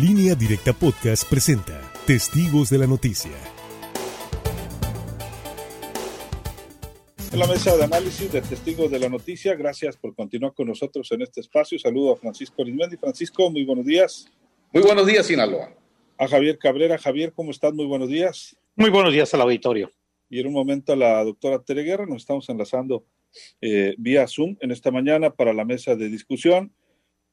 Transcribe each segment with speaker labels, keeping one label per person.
Speaker 1: Línea Directa Podcast presenta Testigos de la Noticia.
Speaker 2: En la mesa de análisis de Testigos de la Noticia, gracias por continuar con nosotros en este espacio. Saludo a Francisco Arismendi. Francisco, muy buenos días.
Speaker 3: Muy buenos días, Sinaloa.
Speaker 2: A Javier Cabrera. Javier, ¿cómo estás? Muy buenos días.
Speaker 4: Muy buenos días al auditorio.
Speaker 2: Y en un momento a la doctora Tere Guerra, nos estamos enlazando eh, vía Zoom en esta mañana para la mesa de discusión.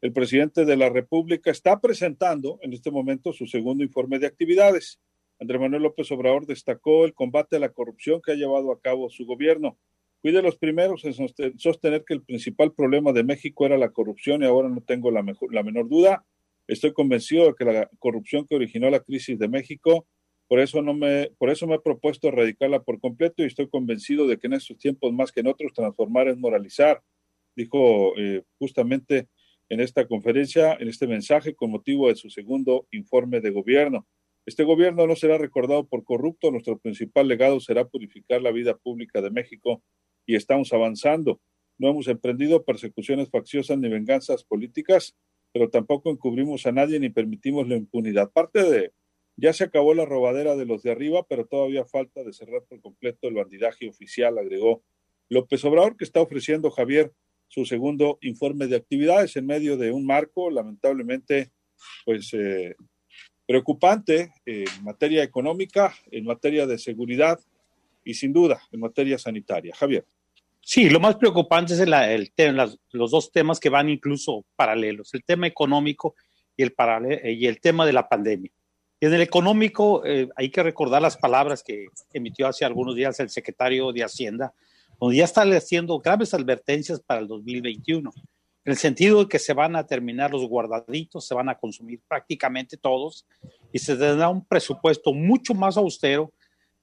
Speaker 2: El presidente de la República está presentando en este momento su segundo informe de actividades. Andrés Manuel López Obrador destacó el combate a la corrupción que ha llevado a cabo su gobierno. Fui de los primeros en sostener que el principal problema de México era la corrupción y ahora no tengo la, mejor, la menor duda. Estoy convencido de que la corrupción que originó la crisis de México, por eso, no me, por eso me he propuesto erradicarla por completo y estoy convencido de que en estos tiempos más que en otros transformar es moralizar, dijo eh, justamente en esta conferencia, en este mensaje con motivo de su segundo informe de gobierno. Este gobierno no será recordado por corrupto, nuestro principal legado será purificar la vida pública de México y estamos avanzando. No hemos emprendido persecuciones facciosas ni venganzas políticas, pero tampoco encubrimos a nadie ni permitimos la impunidad. Parte de, ya se acabó la robadera de los de arriba, pero todavía falta de cerrar por completo el bandidaje oficial, agregó López Obrador, que está ofreciendo Javier su segundo informe de actividades en medio de un marco lamentablemente pues eh, preocupante en materia económica, en materia de seguridad y sin duda en materia sanitaria. Javier.
Speaker 4: Sí, lo más preocupante es el, el los dos temas que van incluso paralelos, el tema económico y el, y el tema de la pandemia. Y en el económico eh, hay que recordar las palabras que emitió hace algunos días el secretario de Hacienda, donde ya están haciendo graves advertencias para el 2021, en el sentido de que se van a terminar los guardaditos, se van a consumir prácticamente todos y se tendrá un presupuesto mucho más austero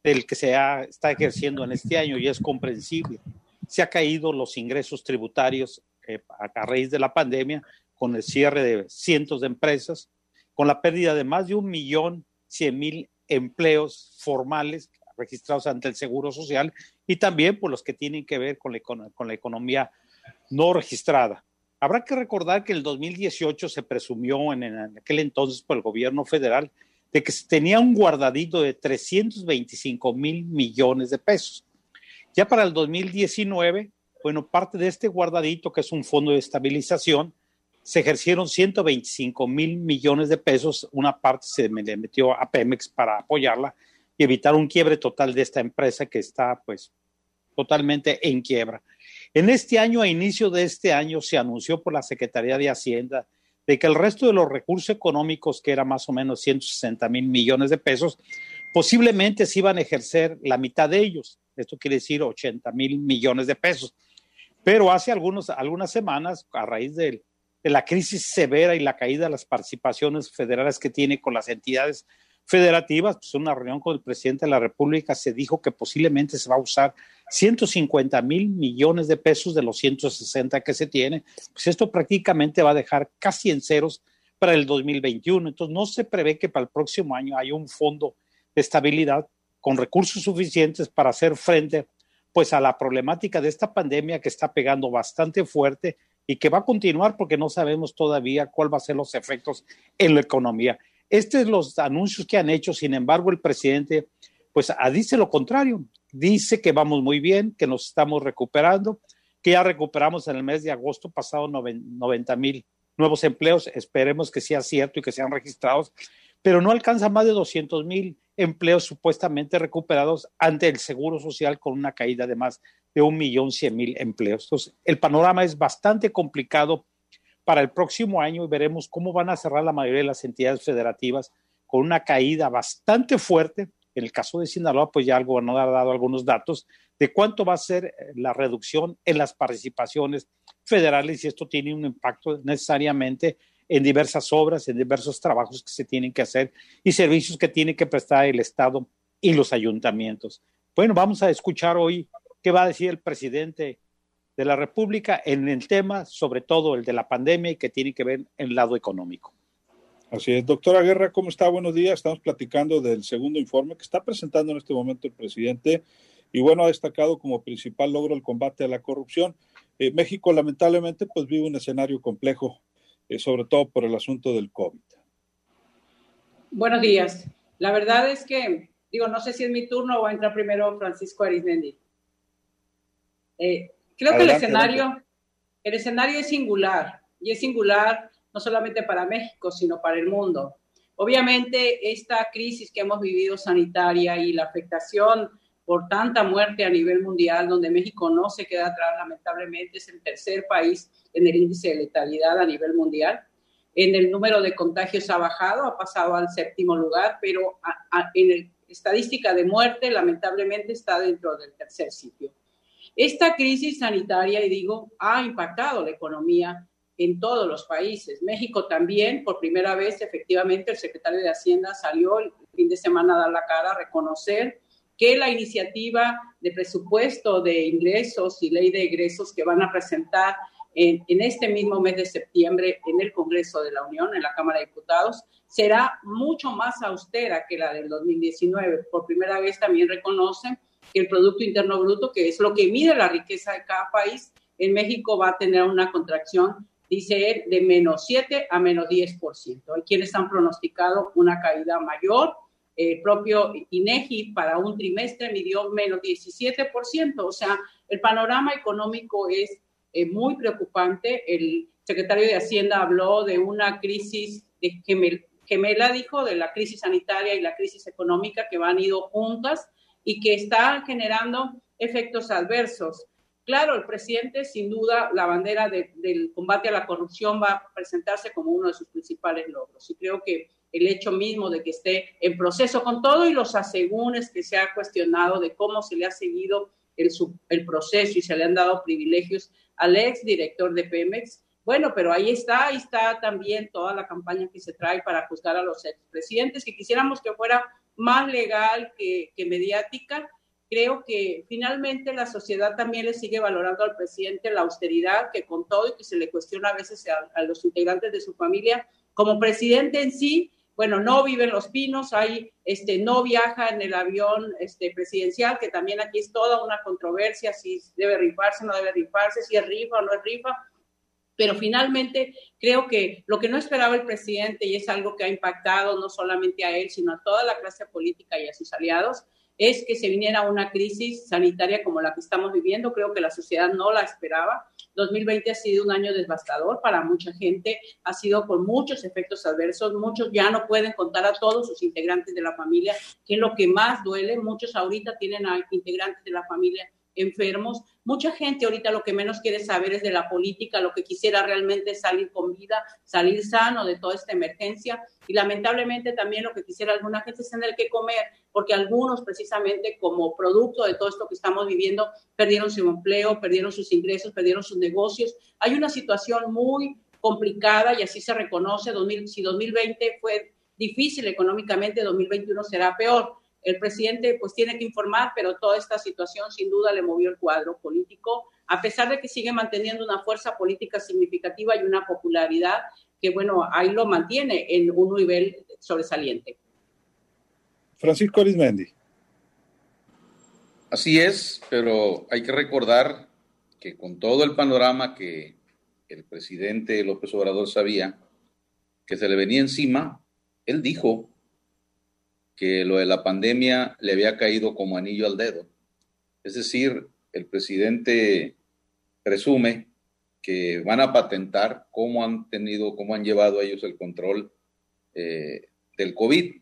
Speaker 4: del que se ha, está ejerciendo en este año y es comprensible. Se han caído los ingresos tributarios eh, a raíz de la pandemia con el cierre de cientos de empresas, con la pérdida de más de un millón cien mil empleos formales registrados ante el Seguro Social y también por los que tienen que ver con la, con la economía no registrada. Habrá que recordar que en el 2018 se presumió en, en, aquel entonces por el gobierno federal de que se tenía un guardadito de 325 mil millones de pesos. Ya para el 2019, bueno, parte de este guardadito, que es un fondo de estabilización, se ejercieron 125 mil millones de pesos. Una parte se le metió a Pemex para apoyarla y evitar un quiebre total de esta empresa que está pues totalmente en quiebra. En este año, a inicio de este año, se anunció por la Secretaría de Hacienda de que el resto de los recursos económicos, que era más o menos 160 mil millones de pesos, posiblemente se iban a ejercer la mitad de ellos. Esto quiere decir 80 mil millones de pesos. Pero hace algunos, algunas semanas, a raíz de, de la crisis severa y la caída de las participaciones federales que tiene con las entidades federativas, pues una reunión con el presidente de la República se dijo que posiblemente se va a usar 150 mil millones de pesos de los 160 que se tiene, pues esto prácticamente va a dejar casi en ceros para el 2021. Entonces no se prevé que para el próximo año haya un fondo de estabilidad con recursos suficientes para hacer frente pues a la problemática de esta pandemia que está pegando bastante fuerte y que va a continuar porque no sabemos todavía cuál va a ser los efectos en la economía. Estos son los anuncios que han hecho, sin embargo, el presidente pues ah, dice lo contrario, dice que vamos muy bien, que nos estamos recuperando, que ya recuperamos en el mes de agosto pasado 90 mil nuevos empleos, esperemos que sea cierto y que sean registrados, pero no alcanza más de 200 mil empleos supuestamente recuperados ante el Seguro Social con una caída de más de un millón cien mil empleos. Entonces, el panorama es bastante complicado para el próximo año y veremos cómo van a cerrar la mayoría de las entidades federativas con una caída bastante fuerte. En el caso de Sinaloa, pues ya el gobernador ha dado algunos datos de cuánto va a ser eh, la reducción en las participaciones federales y esto tiene un impacto necesariamente en diversas obras, en diversos trabajos que se tienen que hacer y servicios que tiene que prestar el Estado y los ayuntamientos. Bueno, vamos a escuchar hoy qué va a decir el presidente de la República en el tema, sobre todo el de la pandemia y que tiene que ver en el lado económico.
Speaker 2: Así es. Doctora Guerra, ¿cómo está? Buenos días. Estamos platicando del segundo informe que está presentando en este momento el presidente y bueno, ha destacado como principal logro el combate a la corrupción. Eh, México lamentablemente pues vive un escenario complejo, eh, sobre todo por el asunto del COVID.
Speaker 3: Buenos días. La verdad es que, digo, no sé si es mi turno o entra primero Francisco Arismendi. Eh, creo que el escenario, el escenario es singular y es singular no solamente para México, sino para el mundo. Obviamente, esta crisis que hemos vivido sanitaria y la afectación por tanta muerte a nivel mundial, donde México no se queda atrás, lamentablemente es el tercer país en el índice de letalidad a nivel mundial. En el número de contagios ha bajado, ha pasado al séptimo lugar, pero en la estadística de muerte, lamentablemente, está dentro del tercer sitio. Esta crisis sanitaria, y digo, ha impactado la economía en todos los países. México también, por primera vez, efectivamente, el secretario de Hacienda salió el fin de semana a dar la cara, a reconocer que la iniciativa de presupuesto de ingresos y ley de egresos que van a presentar en, en, este mismo mes de septiembre en el Congreso de la Unión, en la Cámara de Diputados, será mucho más austera que la del 2019. Por primera vez también reconocen que el Producto Interno Bruto, que es lo que mide la riqueza de cada país, en México va a tener una contracción dice él, de menos 7 a menos 10%. Hay quienes han pronosticado una caída mayor. El propio INEGI para un trimestre midió menos 17%. O sea, el panorama económico es eh, muy preocupante. El secretario de Hacienda habló de una crisis de gemela, dijo, de la crisis sanitaria y la crisis económica que van ido juntas y que está generando efectos adversos. Claro, el presidente, sin duda, la bandera del combate a la corrupción va a presentarse como uno de sus principales logros. Y creo que el hecho mismo de que esté en proceso con todo y los asegúnes que se ha cuestionado de cómo se le ha seguido el, el proceso y se le han dado privilegios al ex director de Pemex. Bueno, pero ahí está, ahí está también toda la campaña que se trae para juzgar a los expresidentes, que quisiéramos que fuera más legal que, que mediática, creo que finalmente la sociedad también le sigue valorando al presidente la austeridad que con todo y que se le cuestiona a veces a, los integrantes de su familia, como presidente en sí, bueno, no vive en Los Pinos, hay, este, no viaja en el avión este, presidencial, que también aquí es toda una controversia, si debe rifarse no debe rifarse, si es rifa o no es rifa, pero finalmente creo que lo que no esperaba el presidente, y es algo que ha impactado no solamente a él, sino a toda la clase política y a sus aliados, es que se viniera una crisis sanitaria como la que estamos viviendo. Creo que la sociedad no la esperaba. 2020 ha sido un año devastador para mucha gente, ha sido con muchos efectos adversos. Muchos ya no pueden contar a todos sus integrantes de la familia, que es lo que más duele. Muchos ahorita tienen a integrantes de la familia enfermos. Mucha gente ahorita lo que menos quiere saber es de la política, lo que quisiera realmente es salir con vida, salir sano de toda esta emergencia y lamentablemente también lo que quisiera alguna gente es tener que comer, porque algunos precisamente como producto de todo esto que estamos viviendo perdieron su empleo, perdieron sus ingresos, perdieron sus negocios. Hay una situación muy complicada y así se reconoce. si 2020 fue difícil económicamente, 2021 será peor el presidente pues tiene que informar, pero toda esta situación sin duda le movió el cuadro político, a pesar de que sigue manteniendo una fuerza política significativa y una popularidad que, bueno, ahí lo mantiene en un nivel sobresaliente.
Speaker 2: Francisco Arismendi.
Speaker 5: Así es, pero hay que recordar que con todo el panorama que el presidente López Obrador sabía que se le venía encima, él dijo que lo de la pandemia le había caído como anillo al dedo. Es decir, el presidente presume que van a patentar cómo han tenido, cómo han llevado ellos el control eh, del COVID,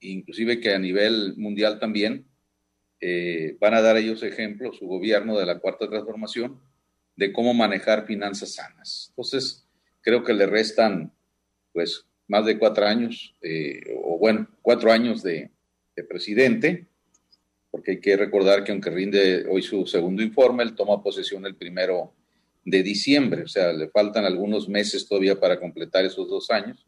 Speaker 5: inclusive que a nivel mundial también eh, van a dar ellos ejemplo, su gobierno de la cuarta transformación, de cómo manejar finanzas sanas. Entonces, creo que le restan, pues, más de cuatro años, eh, bueno, cuatro años de, presidente, porque hay que recordar que aunque rinde hoy su segundo informe, él toma posesión el primero de diciembre, o sea, le faltan algunos meses todavía para completar esos dos años.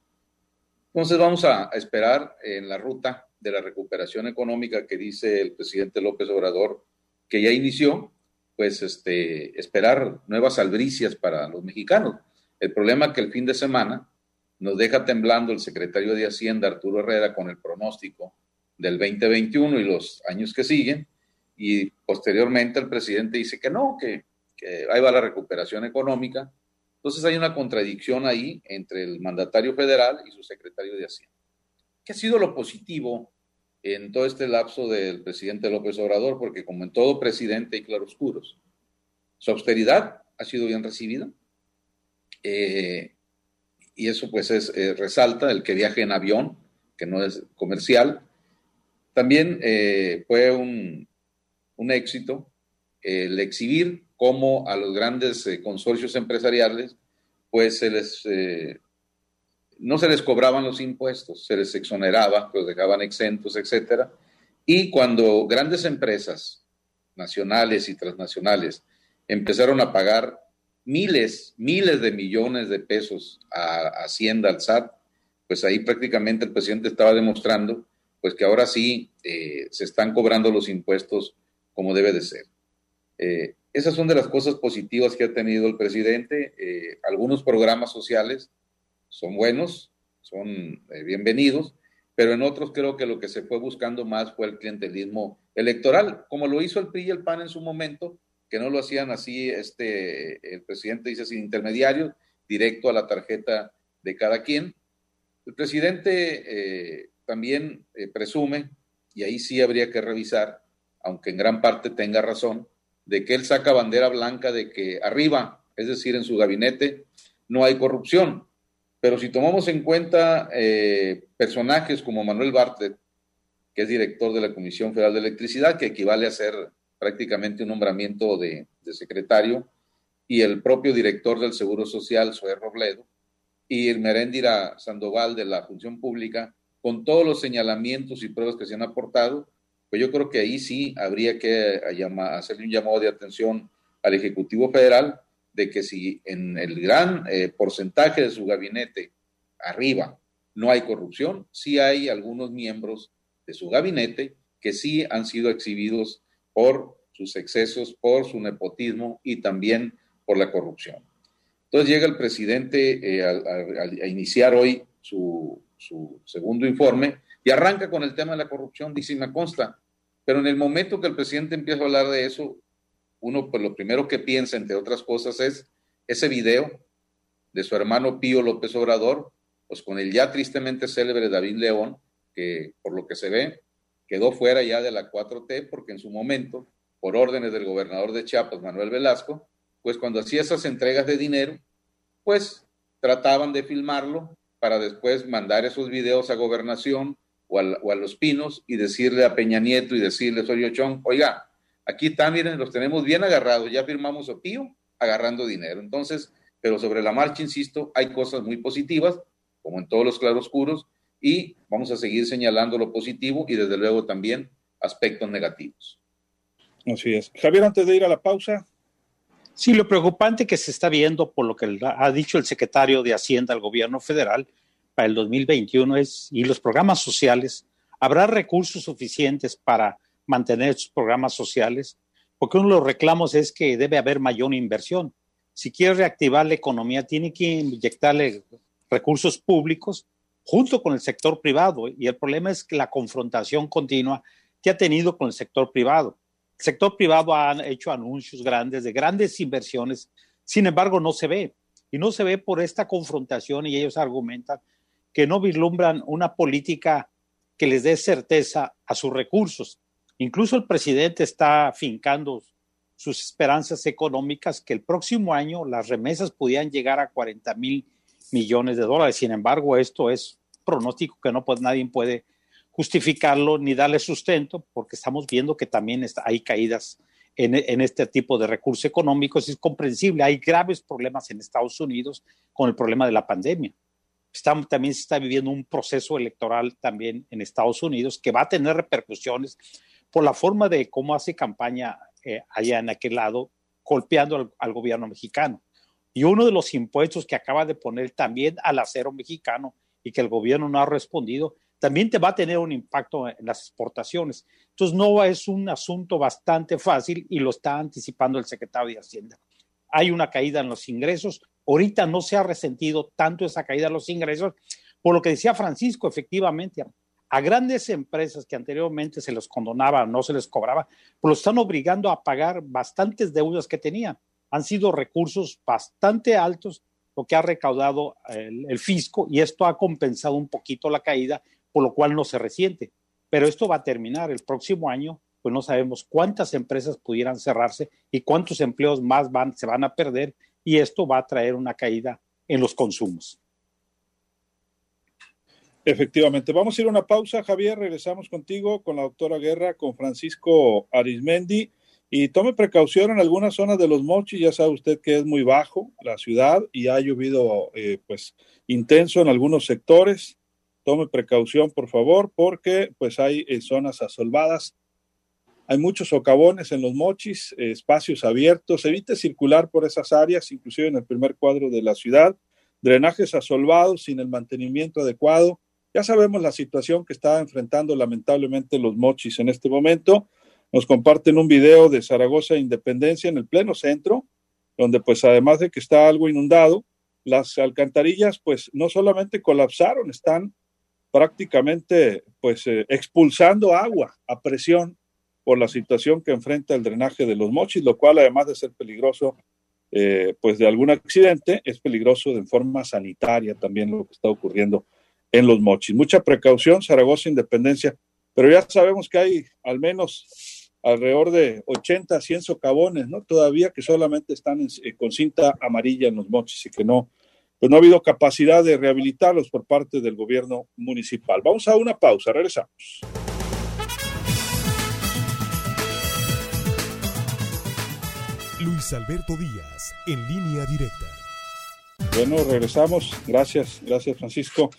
Speaker 5: Entonces vamos a, esperar en la ruta de la recuperación económica que dice el presidente López Obrador que ya inició, pues este, esperar nuevas albricias para los mexicanos. El problema es que el fin de semana nos deja temblando el secretario de Hacienda, Arturo Herrera, con el pronóstico del 2021 y los años que siguen, y posteriormente el presidente dice que no, que, ahí va la recuperación económica. Entonces hay una contradicción ahí entre el mandatario federal y su secretario de Hacienda. ¿Qué ha sido lo positivo en todo este lapso del presidente López Obrador? Porque como en todo presidente hay claroscuros. Su austeridad ha sido bien recibida. Eh, y eso pues es, eh, resalta el que viaje en avión, que no es comercial. También eh, fue un, un, éxito el exhibir cómo a los grandes consorcios empresariales pues se les no se les cobraban los impuestos, se les exoneraba, los dejaban exentos, etcétera. Y cuando grandes empresas nacionales y transnacionales empezaron a pagar miles, miles de millones de pesos a, Hacienda, al SAT, pues ahí prácticamente el presidente estaba demostrando pues que ahora sí eh, se están cobrando los impuestos como debe de ser. Eh, esas son de las cosas positivas que ha tenido el presidente. Eh, algunos programas sociales son buenos, son bienvenidos, pero en otros creo que lo que se fue buscando más fue el clientelismo electoral, como lo hizo el PRI y el PAN en su momento, que no lo hacían así, este, el presidente dice sin intermediarios, directo a la tarjeta de cada quien. El presidente eh, también eh, presume, y ahí sí habría que revisar, aunque en gran parte tenga razón, de que él saca bandera blanca de que arriba, es decir, en su gabinete, no hay corrupción. Pero si tomamos en cuenta eh, personajes como Manuel Bartlett, que es director de la Comisión Federal de Electricidad, que equivale a ser prácticamente un nombramiento de, secretario, y el propio director del Seguro Social, Zoé Robledo, y el Meréndira Sandoval de la Función Pública, con todos los señalamientos y pruebas que se han aportado, pues yo creo que ahí sí habría que hacerle un llamado de atención al Ejecutivo Federal de que si en el gran eh, porcentaje de su gabinete arriba no hay corrupción, sí hay algunos miembros de su gabinete que sí han sido exhibidos por sus excesos, por su nepotismo y también por la corrupción. Entonces llega el presidente eh, a, iniciar hoy su, su, segundo informe y arranca con el tema de la corrupción, dice y me consta, pero en el momento que el presidente empieza a hablar de eso, uno pues lo primero que piensa, entre otras cosas, es ese video de su hermano Pío López Obrador, pues con el ya tristemente célebre David León, que por lo que se ve quedó fuera ya de la 4T, porque en su momento, por órdenes del gobernador de Chiapas, Manuel Velasco, pues cuando hacía esas entregas de dinero, pues trataban de filmarlo para después mandar esos videos a gobernación o a, los pinos y decirle a Peña Nieto y decirle a Osorio Chong, oiga, Aquí está, miren, los tenemos bien agarrados, ya firmamos opío agarrando dinero. Entonces, pero sobre la marcha, insisto, hay cosas muy positivas, como en todos los claroscuros, y vamos a seguir señalando lo positivo y desde luego también aspectos negativos.
Speaker 2: Así es. Javier, antes de ir a la pausa.
Speaker 4: Sí, lo preocupante que se está viendo por lo que ha dicho el secretario de Hacienda al gobierno federal para el 2021 es, y los programas sociales, ¿habrá recursos suficientes para mantener sus programas sociales, porque uno de los reclamos es que debe haber mayor inversión. Si quiere reactivar la economía, tiene que inyectarle recursos públicos junto con el sector privado. Y el problema es la confrontación continua que ha tenido con el sector privado. El sector privado ha hecho anuncios grandes de grandes inversiones, sin embargo no se ve. Y no se ve por esta confrontación y ellos argumentan que no vislumbran una política que les dé certeza a sus recursos. Incluso el presidente está fincando sus esperanzas económicas que el próximo año las remesas pudieran llegar a 40 mil millones de dólares. Sin embargo, esto es pronóstico que no nadie puede justificarlo ni darle sustento porque estamos viendo que también hay caídas en, en, este tipo de recursos económicos. Es comprensible. Hay graves problemas en Estados Unidos con el problema de la pandemia. también se está viviendo un proceso electoral también en Estados Unidos que va a tener repercusiones por la forma de cómo hace campaña eh, allá en aquel lado, golpeando al, gobierno mexicano. Y uno de los impuestos que acaba de poner también al acero mexicano y que el gobierno no ha respondido, también te va a tener un impacto en las exportaciones. Entonces, no es un asunto bastante fácil y lo está anticipando el secretario de Hacienda. Hay una caída en los ingresos. Ahorita no se ha resentido tanto esa caída en los ingresos, por lo que decía Francisco, efectivamente, a grandes empresas que anteriormente se les condonaba, no se les cobraba, pues lo están obligando a pagar bastantes deudas que tenían. Han sido recursos bastante altos lo que ha recaudado el, fisco y esto ha compensado un poquito la caída por lo cual no se resiente. Pero esto va a terminar el próximo año, pues no sabemos cuántas empresas pudieran cerrarse y cuántos empleos más van, se van a perder y esto va a traer una caída en los consumos.
Speaker 2: Efectivamente. Vamos a ir a una pausa, Javier. Regresamos contigo con la doctora Guerra, con Francisco Arismendi. Y tome precaución en algunas zonas de los mochis. Ya sabe usted que es muy bajo la ciudad y ha llovido eh, pues intenso en algunos sectores. Tome precaución, por favor, porque pues hay eh, zonas asolvadas. Hay muchos socavones en los mochis, eh, espacios abiertos. Evite circular por esas áreas, inclusive en el primer cuadro de la ciudad. Drenajes asolvados sin el mantenimiento adecuado ya sabemos la situación que está enfrentando lamentablemente los mochis en este momento. Nos comparten un video de Zaragoza Independencia en el pleno centro, donde pues además de que está algo inundado, las alcantarillas pues no solamente colapsaron, están prácticamente pues eh, expulsando agua a presión por la situación que enfrenta el drenaje de los mochis, lo cual además de ser peligroso eh, pues de algún accidente, es peligroso de forma sanitaria también lo que está ocurriendo en los mochis. Mucha precaución, Zaragoza Independencia, pero ya sabemos que hay al menos alrededor de 80, 100 socavones, ¿no? Todavía que solamente están eh, con cinta amarilla en los mochis y que no, pues no ha habido capacidad de rehabilitarlos por parte del gobierno municipal. Vamos a una pausa, regresamos.
Speaker 1: Luis Alberto Díaz, en línea directa.
Speaker 2: Bueno, regresamos. Gracias, gracias Francisco.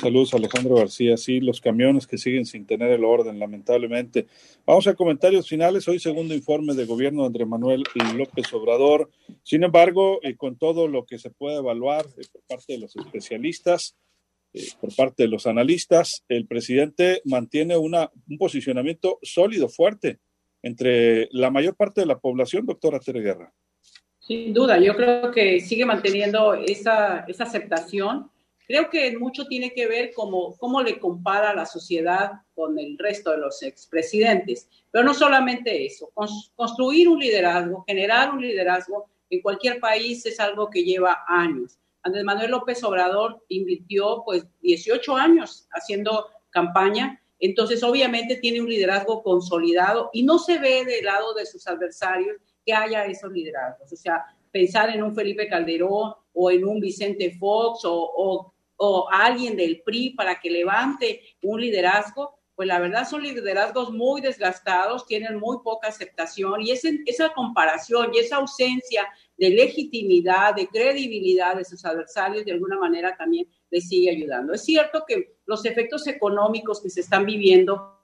Speaker 2: Saludos Alejandro García. Sí, los camiones que siguen sin tener el orden, lamentablemente. Vamos a comentarios finales. Hoy segundo informe de gobierno de Andrés Manuel López Obrador. Sin embargo, eh, con todo lo que se puede evaluar eh, por parte de los especialistas, eh, por parte de los analistas, el presidente mantiene una, un posicionamiento sólido, fuerte, entre la mayor parte de la población, doctora Tere Guerra.
Speaker 3: Sin duda, yo creo que sigue manteniendo esa, esa aceptación. Creo que mucho tiene que ver cómo, cómo le compara la sociedad con el resto de los expresidentes. Pero no solamente eso, construir un liderazgo, generar un liderazgo en cualquier país es algo que lleva años. Andrés Manuel López Obrador invirtió pues 18 años haciendo campaña, entonces obviamente tiene un liderazgo consolidado y no se ve del lado de sus adversarios que haya esos liderazgos. O sea, pensar en un Felipe Calderón o en un Vicente Fox o, o, alguien del PRI para que levante un liderazgo, pues la verdad son liderazgos muy desgastados, tienen muy poca aceptación y ese, esa comparación y esa ausencia de legitimidad, de credibilidad de sus adversarios, de alguna manera también les sigue ayudando. Es cierto que los efectos económicos que se están viviendo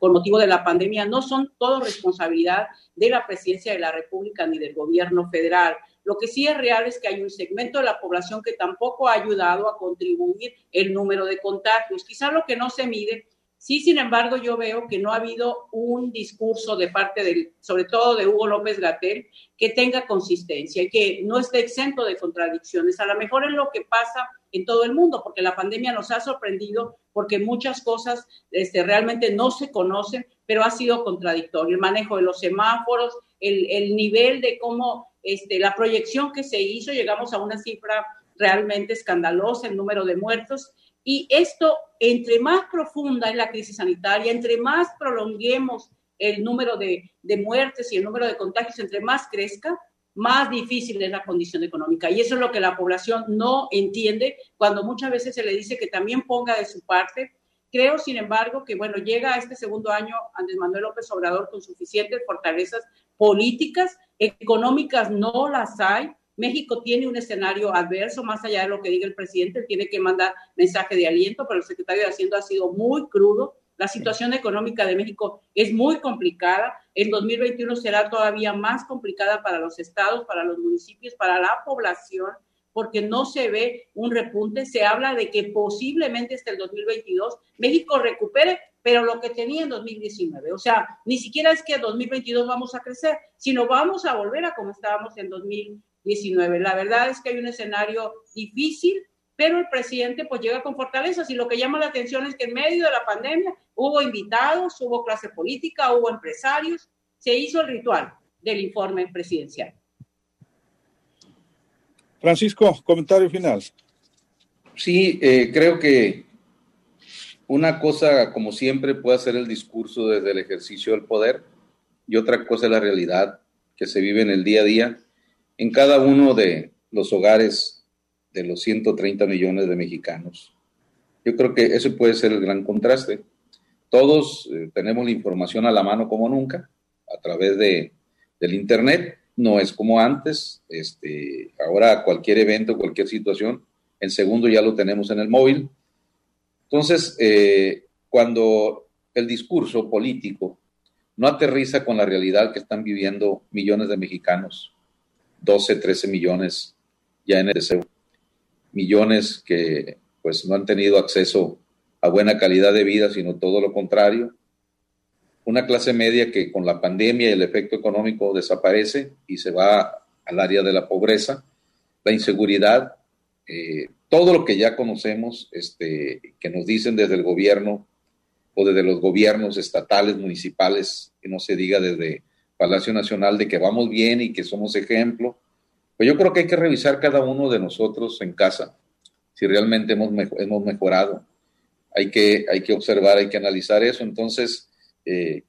Speaker 3: con motivo de la pandemia no son todo responsabilidad de la presidencia de la República ni del gobierno federal. Lo que sí es real es que hay un segmento de la población que tampoco ha ayudado a contribuir el número de contagios. Quizá lo que no se mide Sí, sin embargo, yo veo que no ha habido un discurso de parte del, sobre todo de Hugo López Gatel, que tenga consistencia y que no esté exento de contradicciones. A lo mejor es lo que pasa en todo el mundo, porque la pandemia nos ha sorprendido, porque muchas cosas este, realmente no se conocen, pero ha sido contradictorio. El manejo de los semáforos, el, el nivel de cómo este, la proyección que se hizo, llegamos a una cifra realmente escandalosa, el número de muertos, y esto, entre más profunda es la crisis sanitaria, entre más prolonguemos el número de, muertes y el número de contagios, entre más crezca, más difícil es la condición económica. Y eso es lo que la población no entiende cuando muchas veces se le dice que también ponga de su parte. Creo, sin embargo, que bueno, llega a este segundo año Andrés Manuel López Obrador con suficientes fortalezas políticas, económicas no las hay, México tiene un escenario adverso, más allá de lo que diga el presidente, tiene que mandar mensaje de aliento, pero el secretario de Hacienda ha sido muy crudo. La situación económica de México es muy complicada. En 2021 será todavía más complicada para los estados, para los municipios, para la población, porque no se ve un repunte. Se habla de que posiblemente hasta el 2022 México recupere, pero lo que tenía en 2019. O sea, ni siquiera es que en 2022 vamos a crecer, sino vamos a volver a como estábamos en 2019 19. La verdad es que hay un escenario difícil, pero el presidente pues llega con fortalezas y lo que llama la atención es que en medio de la pandemia hubo invitados, hubo clase política, hubo empresarios, se hizo el ritual del informe presidencial.
Speaker 2: Francisco, comentario final.
Speaker 5: Sí, eh, creo que una cosa, como siempre, puede ser el discurso desde el ejercicio del poder y otra cosa es la realidad que se vive en el día a día en cada uno de los hogares de los 130 millones de mexicanos. Yo creo que ese puede ser el gran contraste. Todos eh, tenemos la información a la mano como nunca a través de, del Internet. No es como antes. Este, ahora cualquier evento, cualquier situación, en segundo ya lo tenemos en el móvil entonces, eh, cuando el discurso político no aterriza con la realidad que están viviendo millones de mexicanos, 12, 13 millones ya en el deseo, millones que pues no han tenido acceso a buena calidad de vida, sino todo lo contrario, una clase media que con la pandemia y el efecto económico desaparece y se va al área de la pobreza, la inseguridad, eh, todo lo que ya conocemos, este, que nos dicen desde el gobierno o desde los gobiernos estatales, municipales, que no se diga desde Palacio Nacional de que vamos bien y que somos ejemplo, pues yo creo que hay que revisar cada uno de nosotros en casa, si realmente hemos, hemos mejorado. Hay que, hay que observar, hay que analizar eso. Entonces, eh,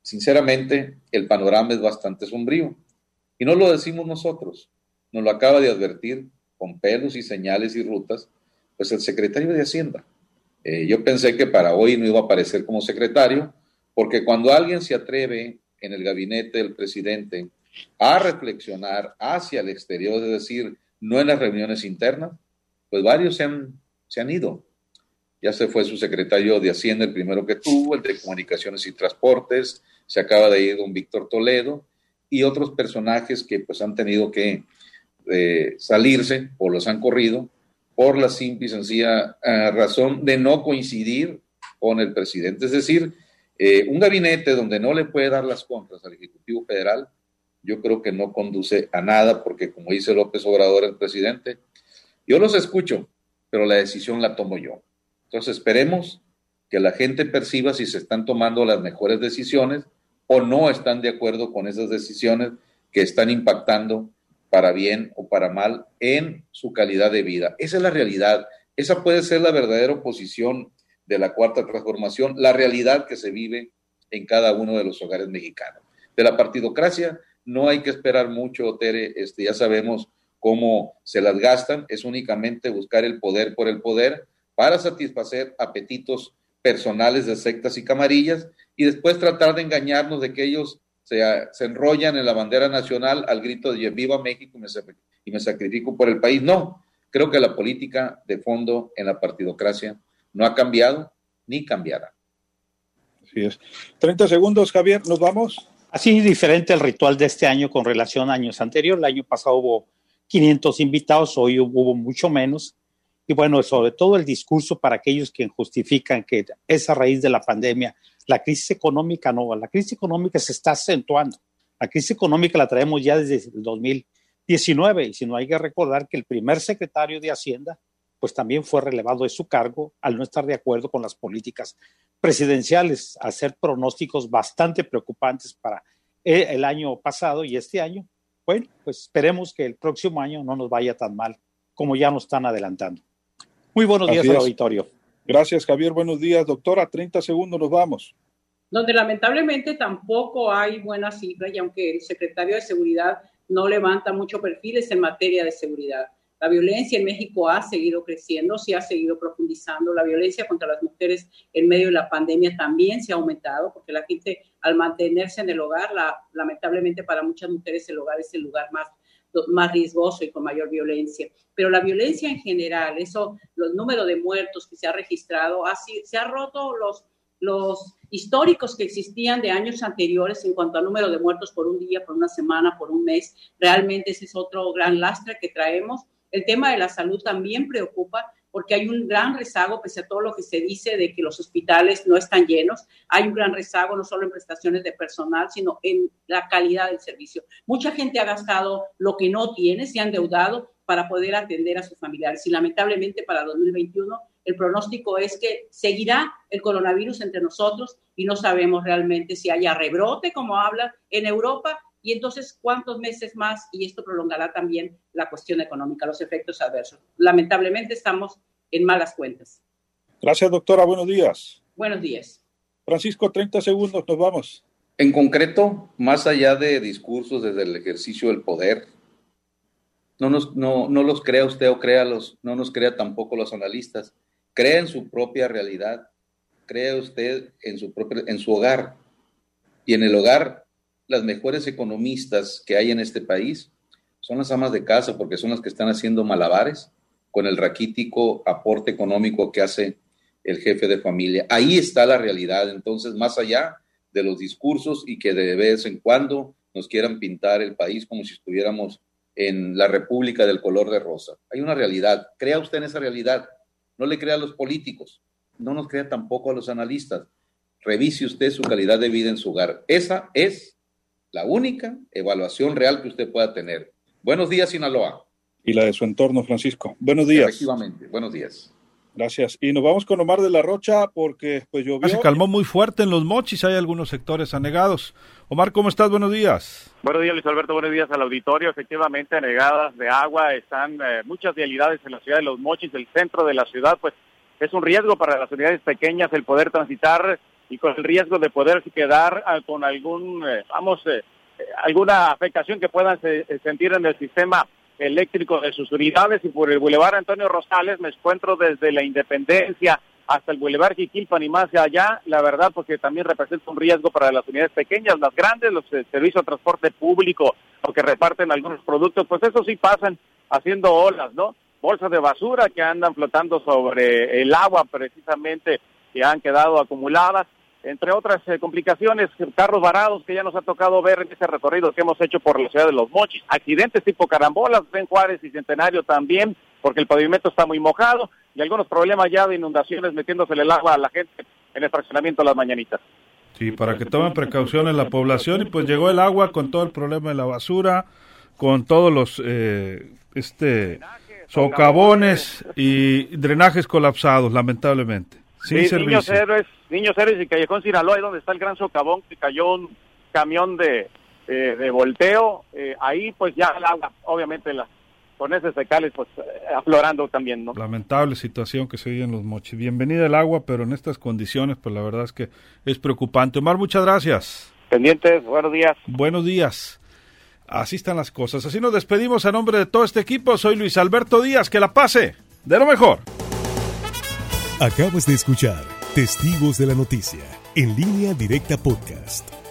Speaker 5: sinceramente, el panorama es bastante sombrío. Y no lo decimos nosotros, nos lo acaba de advertir con pelos y señales y rutas, pues el secretario de Hacienda. Eh, yo pensé que para hoy no iba a aparecer como secretario, porque cuando alguien se atreve en el gabinete del presidente a reflexionar hacia el exterior, es decir, no en las reuniones internas, pues varios se han, se han ido. Ya se fue su secretario de Hacienda, el primero que tuvo, el de Comunicaciones y Transportes, se acaba de ir don Víctor Toledo y otros personajes que pues han tenido que salirse o los han corrido por la simple y sencilla eh, razón de no coincidir con el presidente. Es decir, eh, un gabinete donde no le puede dar las contras al Ejecutivo Federal, yo creo que no conduce a nada, porque como dice López Obrador, el presidente, yo los escucho, pero la decisión la tomo yo. Entonces esperemos que la gente perciba si se están tomando las mejores decisiones o no están de acuerdo con esas decisiones que están impactando para bien o para mal en su calidad de vida. Esa es la realidad. Esa puede ser la verdadera oposición de la cuarta transformación, la realidad que se vive en cada uno de los hogares mexicanos. De la partidocracia no hay que esperar mucho, Tere, este, ya sabemos cómo se las gastan, es únicamente buscar el poder por el poder para satisfacer apetitos personales de sectas y camarillas y después tratar de engañarnos de que ellos se, enrollan en la bandera nacional al grito de viva México y me, sacrifico por el país. No, creo que la política de fondo en la partidocracia no ha cambiado ni cambiará.
Speaker 2: Así es. 30 segundos, Javier, nos vamos.
Speaker 4: Así diferente el ritual de este año con relación a años anteriores. El año pasado hubo 500 invitados, hoy hubo mucho menos. Y bueno, sobre todo el discurso para aquellos que justifican que esa raíz de la pandemia la crisis económica no, la crisis económica se está acentuando. La crisis económica la traemos ya desde el 2019 y si no hay que recordar que el primer secretario de Hacienda pues también fue relevado de su cargo al no estar de acuerdo con las políticas presidenciales, hacer pronósticos bastante preocupantes para eh, el año pasado y este año. Bueno, pues esperemos que el próximo año no nos vaya tan mal como ya nos están adelantando. Muy buenos días al auditorio.
Speaker 2: Gracias, Javier. Buenos días, doctora. 30 segundos, nos vamos.
Speaker 3: Donde lamentablemente tampoco hay buenas cifras y aunque el secretario de Seguridad no levanta mucho perfiles en materia de seguridad. La violencia en México ha seguido creciendo, se ha seguido profundizando. La violencia contra las mujeres en medio de la pandemia también se ha aumentado porque la gente al mantenerse en el hogar, lamentablemente para muchas mujeres el hogar es el lugar más más riesgoso y con mayor violencia. Pero la violencia en general, eso, los números de muertos que se ha registrado, así, se ha roto los, los históricos que existían de años anteriores en cuanto al número de muertos por un día, por una semana, por un mes. Realmente ese es otro gran lastre que traemos. El tema de la salud también preocupa porque hay un gran rezago, pese a todo lo que se dice de que los hospitales no están llenos, hay un gran rezago no solo en prestaciones de personal, sino en la calidad del servicio. Mucha gente ha gastado lo que no tiene, se ha endeudado para poder atender a sus familiares y lamentablemente para 2021 el pronóstico es que seguirá el coronavirus entre nosotros y no sabemos realmente si haya rebrote, como hablan en Europa, y entonces cuántos meses más y esto prolongará también la cuestión económica, los efectos adversos. Lamentablemente estamos en malas cuentas.
Speaker 2: Gracias, doctora. Buenos días.
Speaker 3: Buenos días.
Speaker 2: Francisco, 30 segundos, nos vamos.
Speaker 5: En concreto, más allá de discursos desde el ejercicio del poder, no, nos, no, no los crea usted o créalos, no nos crea tampoco los analistas. Crea en su propia realidad, crea usted en su, propio, en su hogar. Y en el hogar, las mejores economistas que hay en este país son las amas de casa, porque son las que están haciendo malabares con el raquítico aporte económico que hace el jefe de familia. Ahí está la realidad. Entonces, más allá de los discursos y que de vez en cuando nos quieran pintar el país como si estuviéramos en la República del color de rosa. Hay una realidad. Crea usted en esa realidad. No le crea a los políticos. No nos crea tampoco a los analistas. Revise usted su calidad de vida en su hogar. Esa es la única evaluación real que usted pueda tener. Buenos días, Sinaloa.
Speaker 2: Y la de su entorno, Francisco. Buenos días.
Speaker 5: Efectivamente. Buenos días.
Speaker 2: Gracias. Y nos vamos con Omar de la Rocha porque pues llovió.
Speaker 6: Ah, se calmó muy fuerte en los mochis, hay algunos sectores anegados. Omar, ¿cómo estás? Buenos días.
Speaker 7: Buenos días, Luis Alberto. Buenos días al auditorio. Efectivamente, anegadas de agua están eh, muchas realidades en la ciudad de los mochis, el centro de la ciudad, pues es un riesgo para las unidades pequeñas el poder transitar y con el riesgo de poder quedar uh, con algún, eh, vamos, eh, alguna afectación que puedan se, sentir en el sistema eléctrico de sus unidades y por el Boulevard Antonio Rosales me encuentro desde la Independencia hasta el Boulevard Jiquilpan y más allá, la verdad, porque también representa un riesgo para las unidades pequeñas, las grandes, los eh, servicios de transporte público o que reparten algunos productos, pues eso sí pasan haciendo olas, ¿no? Bolsas de basura que andan flotando sobre el agua precisamente que han quedado acumuladas entre otras eh, complicaciones, carros varados que ya nos ha tocado ver en ese recorrido que hemos hecho por la ciudad de Los Mochis, accidentes tipo carambolas, Ben Juárez y Centenario también, porque el pavimento está muy mojado y algunos problemas ya de inundaciones metiéndose el agua a la gente en el fraccionamiento de las mañanitas.
Speaker 6: Sí, para que tomen precauciones la población y pues llegó el agua con todo el problema de la basura, con todos los eh, este socavones y drenajes colapsados, lamentablemente.
Speaker 7: Sí, niños héroes, niños héroes y Callejón Sinaloa, donde está el gran socavón que cayó un camión de, eh, de volteo. Eh, ahí pues ya el agua, obviamente las con ese secales pues eh, aflorando también, ¿no?
Speaker 6: Lamentable situación que se vive en los mochis. Bienvenida el agua, pero en estas condiciones pues la verdad es que es preocupante. Omar, muchas gracias.
Speaker 7: Pendientes, buenos días.
Speaker 6: Buenos días. Así están las cosas. Así nos despedimos a nombre de todo este equipo. Soy Luis Alberto Díaz. Que la pase. De lo mejor.
Speaker 1: Acabas de escuchar Testigos de la Noticia, en línea directa podcast.